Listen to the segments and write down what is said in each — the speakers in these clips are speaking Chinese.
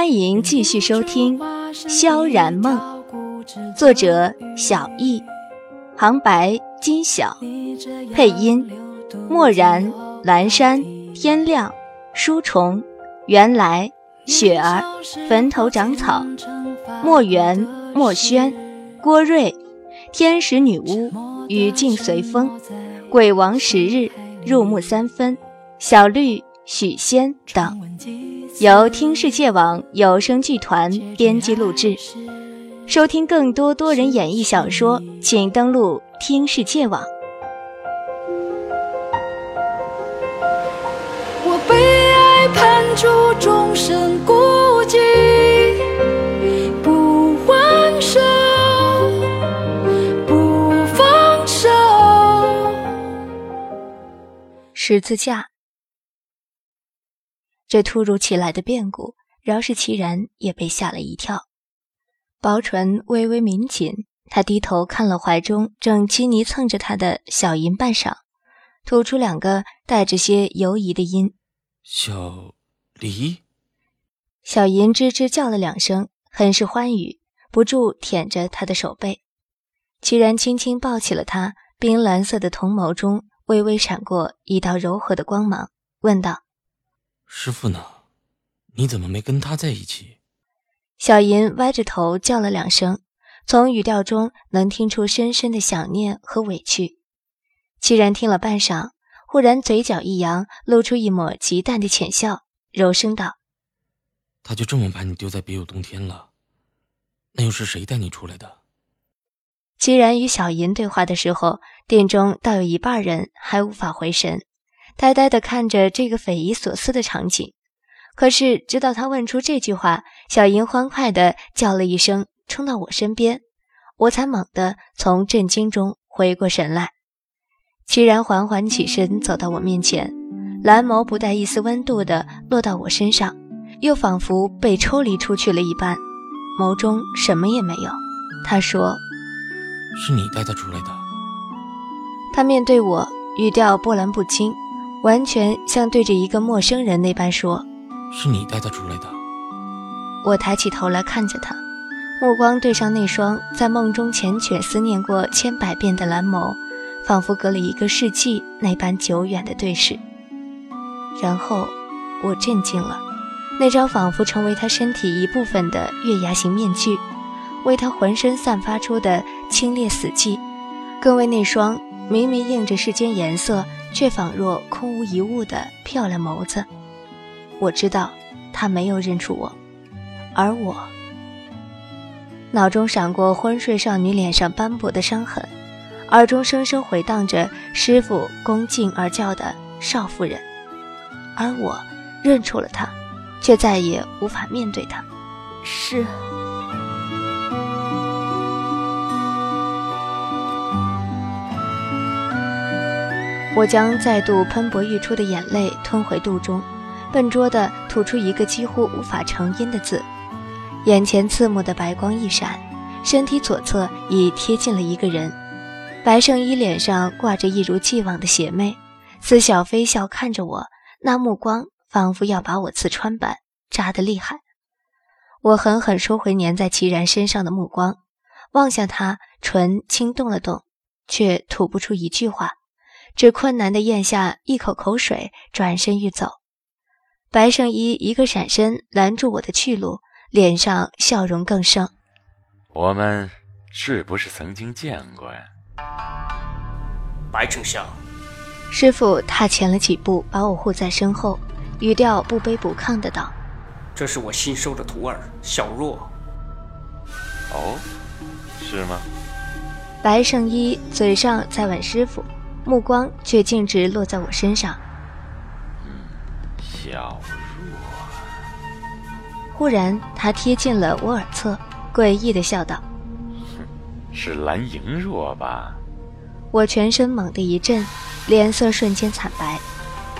欢迎继续收听《萧然梦》，作者小易，旁白金晓，配音漠然、蓝山、天亮、书虫、原来、雪儿、坟头长草、墨园、墨轩、郭瑞、天使女巫、雨静随风、鬼王十日、入木三分、小绿、许仙等。由听世界网有声剧团编辑录制。收听更多多人演绎小说，请登录听世界网。我被爱判处终身孤寂，不还手，不放手。十字架。这突如其来的变故，饶是齐然也被吓了一跳，薄唇微微抿紧。他低头看了怀中正亲昵蹭着他的小银半晌，吐出两个带着些犹疑的音：“小黎。”小银吱吱叫了两声，很是欢愉，不住舔着他的手背。齐然轻轻抱起了他，冰蓝色的瞳眸中微微闪过一道柔和的光芒，问道。师傅呢？你怎么没跟他在一起？小银歪着头叫了两声，从语调中能听出深深的想念和委屈。齐然听了半晌，忽然嘴角一扬，露出一抹极淡的浅笑，柔声道：“他就这么把你丢在别有洞天了？那又是谁带你出来的？”齐然与小银对话的时候，店中倒有一半人还无法回神。呆呆地看着这个匪夷所思的场景，可是直到他问出这句话，小莹欢快地叫了一声，冲到我身边，我才猛地从震惊中回过神来。齐然缓缓起身，走到我面前，蓝眸不带一丝温度地落到我身上，又仿佛被抽离出去了一般，眸中什么也没有。他说：“是你带他出来的。”他面对我，语调波澜不惊。完全像对着一个陌生人那般说：“是你带他出来的。”我抬起头来看着他，目光对上那双在梦中缱绻思念过千百遍的蓝眸，仿佛隔了一个世纪那般久远的对视。然后我震惊了，那张仿佛成为他身体一部分的月牙形面具，为他浑身散发出的清冽死寂，更为那双明明映着世间颜色。却仿若空无一物的漂亮眸子，我知道他没有认出我，而我脑中闪过昏睡少女脸上斑驳的伤痕，耳中声声回荡着师傅恭敬而叫的少夫人，而我认出了他，却再也无法面对他。是。我将再度喷薄欲出的眼泪吞回肚中，笨拙地吐出一个几乎无法成音的字。眼前刺目的白光一闪，身体左侧已贴近了一个人。白圣依脸上挂着一如既往的邪魅，似笑非笑看着我，那目光仿佛要把我刺穿般，扎得厉害。我狠狠收回粘在齐然身上的目光，望向他，唇轻动了动，却吐不出一句话。只困难地咽下一口口水，转身欲走。白圣依一个闪身拦住我的去路，脸上笑容更盛。我们是不是曾经见过呀？白丞相，师傅踏前了几步，把我护在身后，语调不卑不亢的道：“这是我新收的徒儿小若。”哦，是吗？白圣依嘴上在问师傅。目光却径直落在我身上。嗯，小若。忽然，他贴近了我耳侧，诡异的笑道：“，是蓝莹若吧？”我全身猛地一震，脸色瞬间惨白，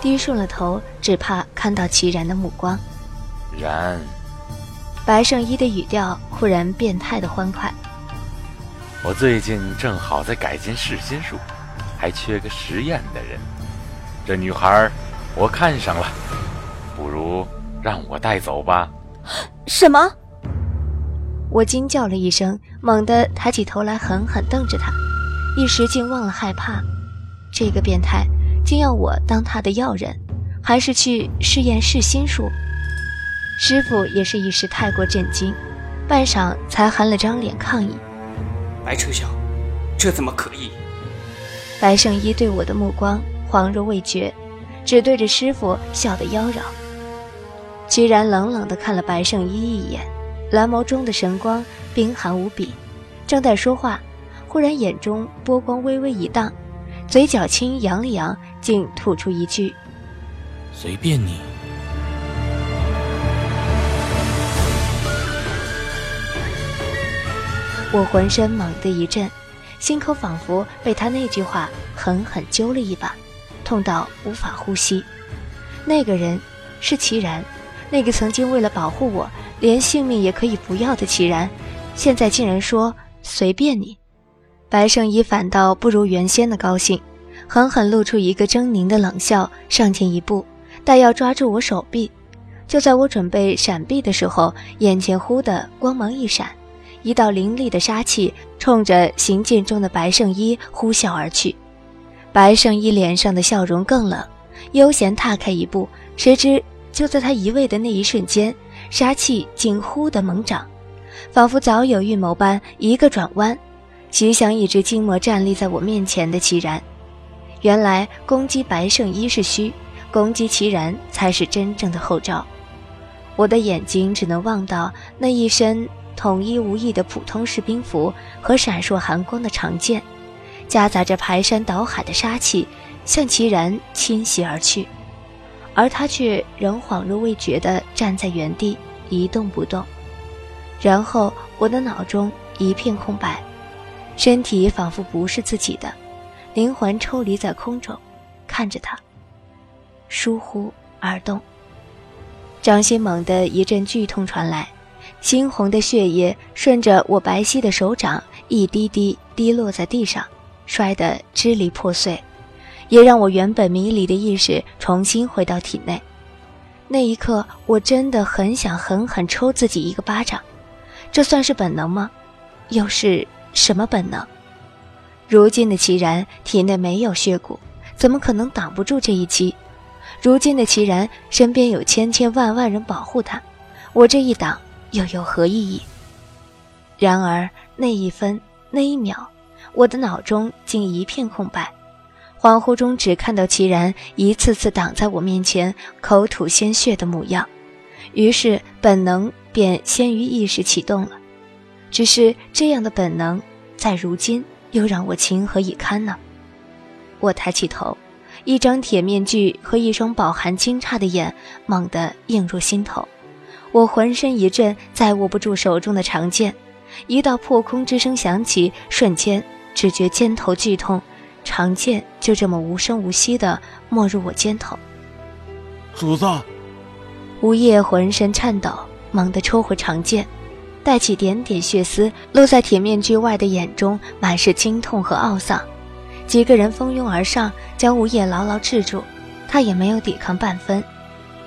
低顺了头，只怕看到齐然的目光。然。白圣依的语调忽然变态的欢快。我最近正好在改进噬心术。还缺个实验的人，这女孩我看上了，不如让我带走吧。什么？我惊叫了一声，猛地抬起头来，狠狠瞪着他，一时竟忘了害怕。这个变态竟要我当他的药人，还是去试验试心术？师傅也是一时太过震惊，半晌才含了张脸抗议：“白丞相，这怎么可以？”白圣依对我的目光恍若未觉，只对着师傅笑得妖娆。居然冷冷地看了白圣依一眼。蓝眸中的神光冰寒无比，正在说话，忽然眼中波光微微一荡，嘴角轻扬了扬，竟吐出一句：“随便你。”我浑身猛地一震，心口仿佛被他那句话狠狠揪了一把，痛到无法呼吸。那个人是齐然，那个曾经为了保护我。连性命也可以不要的齐然，现在竟然说随便你。白圣依反倒不如原先的高兴，狠狠露出一个狰狞的冷笑，上前一步，待要抓住我手臂。就在我准备闪避的时候，眼前忽的光芒一闪，一道凌厉的杀气冲着行进中的白圣依呼啸而去。白圣依脸上的笑容更冷，悠闲踏开一步，谁知就在他移位的那一瞬间。杀气竟忽的猛涨，仿佛早有预谋般，一个转弯，袭向一直静默站立在我面前的齐然。原来攻击白圣依是虚，攻击齐然才是真正的后招。我的眼睛只能望到那一身统一无异的普通士兵服和闪烁寒光的长剑，夹杂着排山倒海的杀气，向齐然侵袭而去。而他却仍恍若未觉地站在原地一动不动，然后我的脑中一片空白，身体仿佛不是自己的，灵魂抽离在空中，看着他，疏忽而动。掌心猛地一阵剧痛传来，猩红的血液顺着我白皙的手掌一滴滴滴落在地上，摔得支离破碎。也让我原本迷离的意识重新回到体内。那一刻，我真的很想狠狠抽自己一个巴掌。这算是本能吗？又是什么本能？如今的齐然体内没有血骨，怎么可能挡不住这一击？如今的齐然身边有千千万万人保护他，我这一挡又有何意义？然而那一分那一秒，我的脑中竟一片空白。恍惚中，只看到齐然一次次挡在我面前，口吐鲜血的模样，于是本能便先于意识启动了。只是这样的本能，在如今又让我情何以堪呢？我抬起头，一张铁面具和一双饱含惊诧的眼猛地映入心头，我浑身一震，再握不住手中的长剑，一道破空之声响起，瞬间只觉肩头剧痛。长剑就这么无声无息地没入我肩头。主子，吴叶浑身颤抖，猛地抽回长剑，带起点点血丝，露在铁面具外的眼中满是惊痛和懊丧。几个人蜂拥而上，将吴叶牢牢制住，他也没有抵抗半分。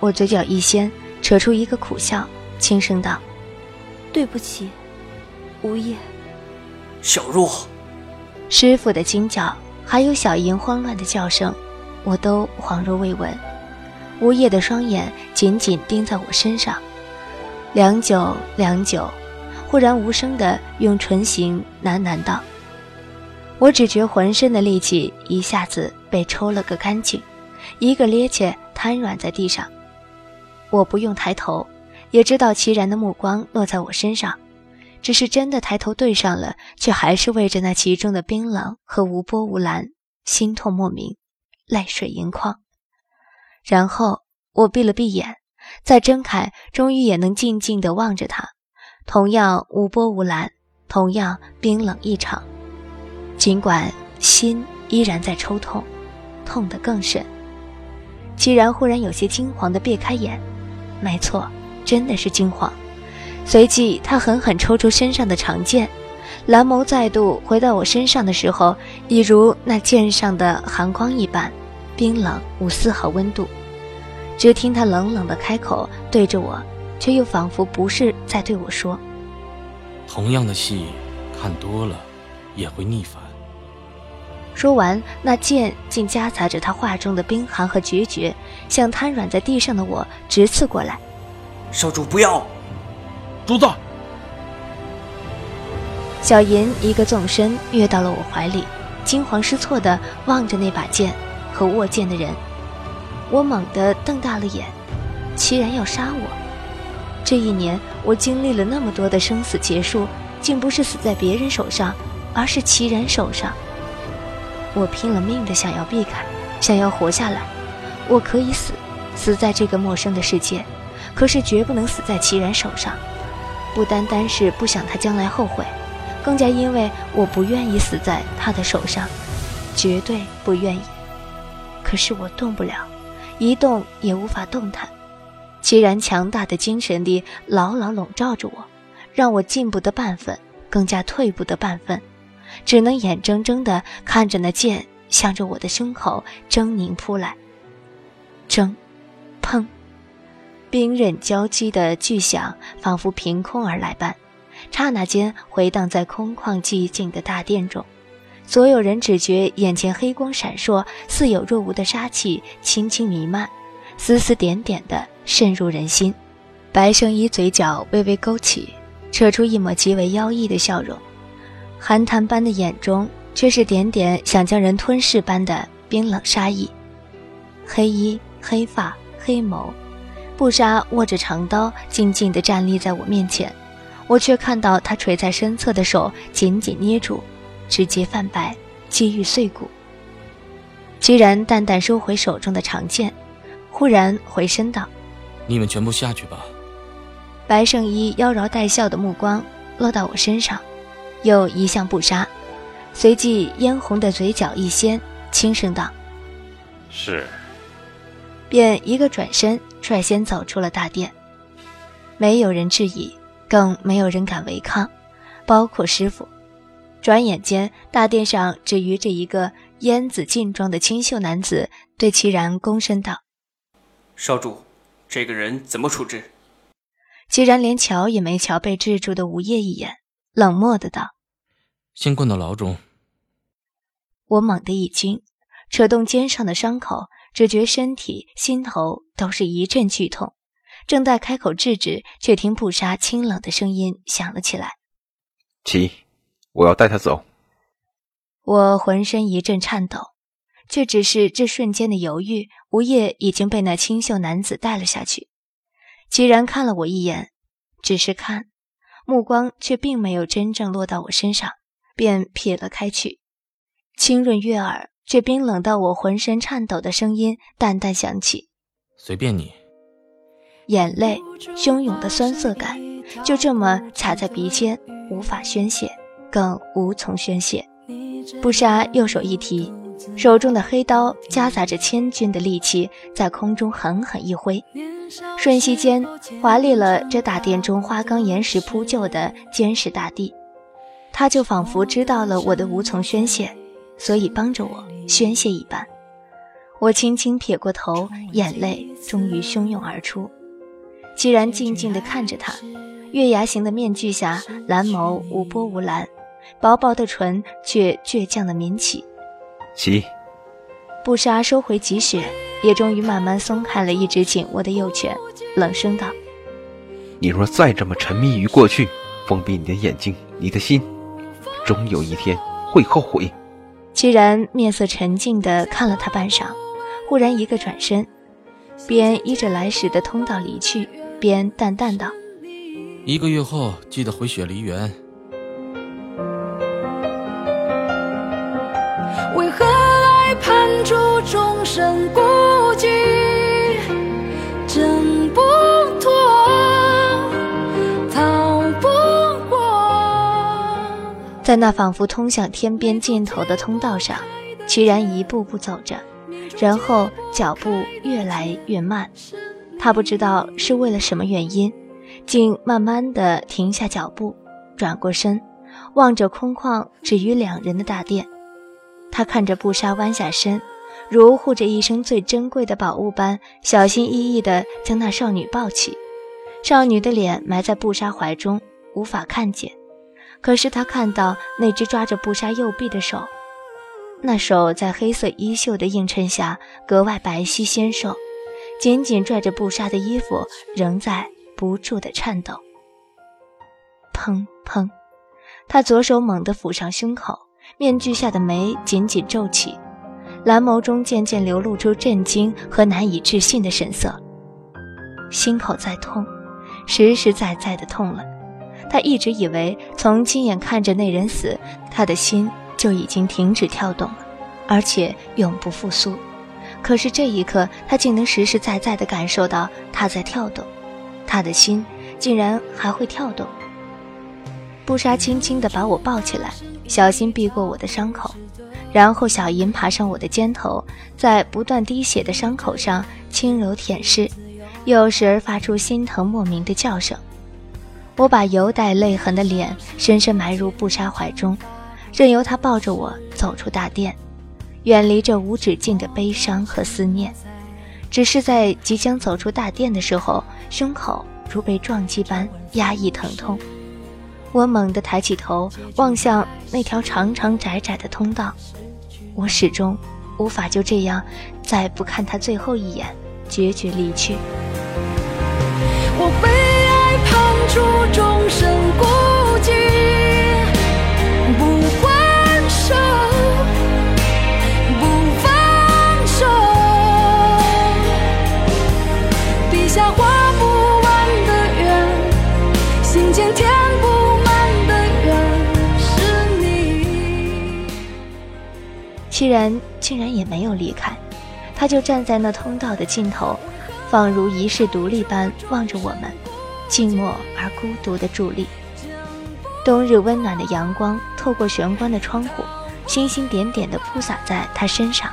我嘴角一掀，扯出一个苦笑，轻声道：“对不起，无业。”小若，师傅的惊叫。还有小莹慌乱的叫声，我都恍若未闻。无叶的双眼紧紧盯在我身上，良久良久，忽然无声的用唇形喃喃道：“我只觉浑身的力气一下子被抽了个干净，一个趔趄瘫软在地上。我不用抬头，也知道齐然的目光落在我身上。”只是真的抬头对上了，却还是为着那其中的冰冷和无波无澜，心痛莫名，泪水盈眶。然后我闭了闭眼，再睁开，终于也能静静地望着他，同样无波无澜，同样冰冷异常。尽管心依然在抽痛，痛得更甚。齐然忽然有些惊惶地别开眼，没错，真的是惊慌。随即，他狠狠抽出身上的长剑，蓝眸再度回到我身上的时候，已如那剑上的寒光一般，冰冷无丝毫温度。只听他冷冷的开口，对着我却又仿佛不是在对我说。同样的戏看多了，也会腻烦。说完，那剑竟夹杂着他话中的冰寒和决绝，向瘫软在地上的我直刺过来。少主不要！主子！小银一个纵身跃到了我怀里，惊慌失措地望着那把剑和握剑的人。我猛地瞪大了眼，齐然要杀我。这一年，我经历了那么多的生死劫数，竟不是死在别人手上，而是齐然手上。我拼了命的想要避开，想要活下来。我可以死，死在这个陌生的世界，可是绝不能死在齐然手上。不单单是不想他将来后悔，更加因为我不愿意死在他的手上，绝对不愿意。可是我动不了，一动也无法动弹。齐然强大的精神力牢牢笼罩着我，让我进不得半分，更加退不得半分。只能眼睁睁地看着那剑向着我的胸口狰狞扑来，铮，砰，冰刃交击的巨响仿佛凭空而来般，刹那间回荡在空旷寂静的大殿中。所有人只觉眼前黑光闪烁，似有若无的杀气轻轻弥漫，丝丝点点地渗入人心。白圣依嘴角微微勾起，扯出一抹极为妖异的笑容。寒潭般的眼中，却是点点想将人吞噬般的冰冷杀意。黑衣、黑发、黑眸，布莎握着长刀，静静地站立在我面前，我却看到他垂在身侧的手紧紧捏住，指节泛白，几欲碎骨。居然淡淡收回手中的长剑，忽然回身道：“你们全部下去吧。”白圣依妖娆带笑的目光落到我身上。又一向不杀，随即嫣红的嘴角一掀，轻声道：“是。”便一个转身，率先走出了大殿。没有人质疑，更没有人敢违抗，包括师傅。转眼间，大殿上只余着一个烟紫劲装的清秀男子，对齐然躬身道：“少主，这个人怎么处置？”齐然连瞧也没瞧被制住的吴业一眼，冷漠的道。先关到牢中。我猛地一惊，扯动肩上的伤口，只觉身体、心头都是一阵剧痛。正待开口制止，却听布莎清冷的声音响了起来：“起，我要带他走。”我浑身一阵颤抖，却只是这瞬间的犹豫，吴叶已经被那清秀男子带了下去。齐然看了我一眼，只是看，目光却并没有真正落到我身上。便撇了开去，清润悦耳却冰冷到我浑身颤抖的声音淡淡响起：“随便你。”眼泪汹涌的酸涩感就这么卡在鼻尖，无法宣泄，更无从宣泄。不杀右手一提，手中的黑刀夹杂着千钧的力气，在空中狠狠一挥，瞬息间划裂了这大殿中花岗岩石铺就的坚实大地。他就仿佛知道了我的无从宣泄，所以帮着我宣泄一般。我轻轻撇过头，眼泪终于汹涌而出。既然静静地看着他，月牙形的面具下，蓝眸无波无澜，薄薄的唇却倔强的抿起。起。布莎收回积雪，也终于慢慢松开了一直紧握的右拳，冷声道：“你若再这么沉迷于过去，封闭你的眼睛，你的心。”终有一天会后悔。居然面色沉静地看了他半晌，忽然一个转身，边依着来时的通道离去，边淡淡道：“一个月后记得回雪梨园。”为何爱判处终生孤寂？在那仿佛通向天边尽头的通道上，齐然一步步走着，然后脚步越来越慢。他不知道是为了什么原因，竟慢慢的停下脚步，转过身，望着空旷只余两人的大殿。他看着布莎弯下身，如护着一生最珍贵的宝物般，小心翼翼地将那少女抱起，少女的脸埋在布莎怀中，无法看见。可是他看到那只抓着布莎右臂的手，那手在黑色衣袖的映衬下格外白皙纤瘦，紧紧拽着布莎的衣服，仍在不住地颤抖。砰砰，他左手猛地抚上胸口，面具下的眉紧紧皱起，蓝眸中渐渐流露出震惊和难以置信的神色。心口在痛，实实在在的痛了。他一直以为从亲眼看着那人死，他的心就已经停止跳动了，而且永不复苏。可是这一刻，他竟能实实在在地感受到他在跳动，他的心竟然还会跳动。布莎轻轻地把我抱起来，小心避过我的伤口，然后小银爬上我的肩头，在不断滴血的伤口上轻柔舔舐，又时而发出心疼莫名的叫声。我把犹带泪痕的脸深深埋入布莎怀中，任由她抱着我走出大殿，远离这无止境的悲伤和思念。只是在即将走出大殿的时候，胸口如被撞击般压抑疼痛。我猛地抬起头，望向那条长长窄窄的通道。我始终无法就这样再不看他最后一眼，决绝离去。我出终身孤寂，不还手，不放手。笔下画不完的圆，心间填不满的缘，是你。戚然竟然也没有离开，他就站在那通道的尽头，仿如遗世独立般望着我们。寂寞而孤独的伫立。冬日温暖的阳光透过玄关的窗户，星星点点地铺洒在他身上，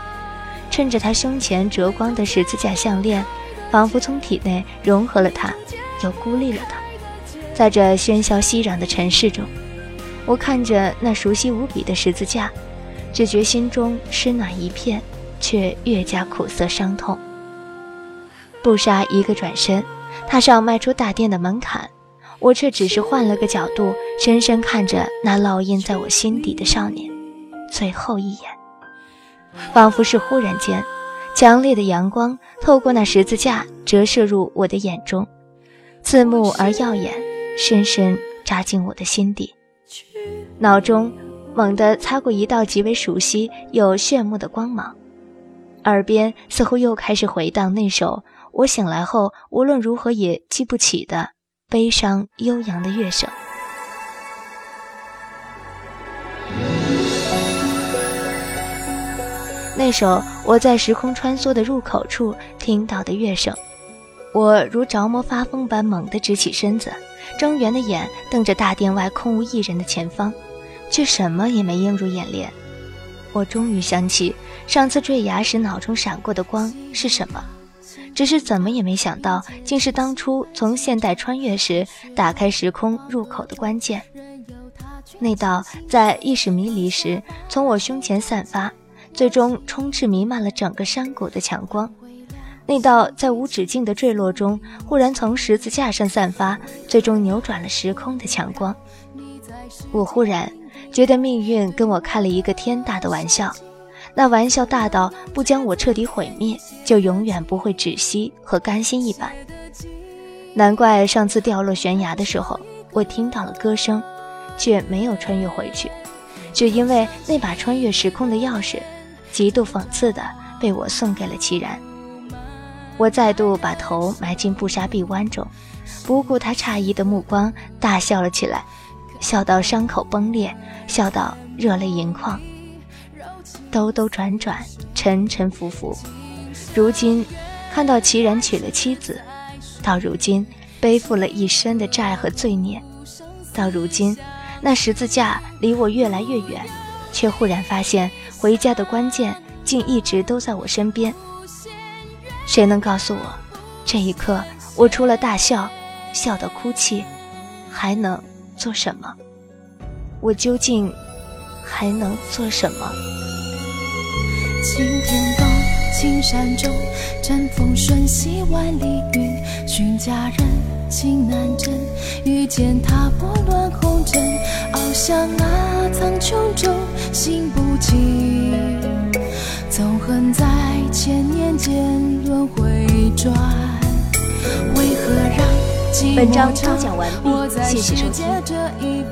衬着他胸前折光的十字架项链，仿佛从体内融合了他，又孤立了他。在这喧嚣熙攘的尘世中，我看着那熟悉无比的十字架，只觉心中湿暖一片，却越加苦涩伤痛。不杀一个转身。踏上迈出大殿的门槛，我却只是换了个角度，深深看着那烙印在我心底的少年，最后一眼。仿佛是忽然间，强烈的阳光透过那十字架折射入我的眼中，刺目而耀眼，深深扎进我的心底。脑中猛地擦过一道极为熟悉又炫目的光芒，耳边似乎又开始回荡那首。我醒来后，无论如何也记不起的悲伤悠扬的乐声。那首我在时空穿梭的入口处听到的乐声，我如着魔发疯般猛地直起身子，睁圆的眼瞪着大殿外空无一人的前方，却什么也没映入眼帘。我终于想起上次坠崖时脑中闪过的光是什么。只是怎么也没想到，竟是当初从现代穿越时打开时空入口的关键。那道在意识迷离时从我胸前散发，最终充斥弥漫了整个山谷的强光；那道在无止境的坠落中忽然从十字架上散发，最终扭转了时空的强光。我忽然觉得命运跟我开了一个天大的玩笑。那玩笑大到不将我彻底毁灭，就永远不会止息和甘心一般。难怪上次掉落悬崖的时候，我听到了歌声，却没有穿越回去，只因为那把穿越时空的钥匙，极度讽刺的被我送给了齐然。我再度把头埋进布莎臂弯中，不顾他诧异的目光，大笑了起来，笑到伤口崩裂，笑到热泪盈眶。兜兜转转，沉沉浮浮，如今看到齐然娶了妻子，到如今背负了一身的债和罪孽，到如今那十字架离我越来越远，却忽然发现回家的关键竟一直都在我身边。谁能告诉我，这一刻我除了大笑，笑到哭泣，还能做什么？我究竟还能做什么？晴天的青山中，阵风瞬息万里云，寻佳人情难枕。遇见他拨乱红尘，翱翔啊苍穹中，心不静。纵横在千年间轮回转，为何让寂本章寞播讲完毕我在谢谢收世界听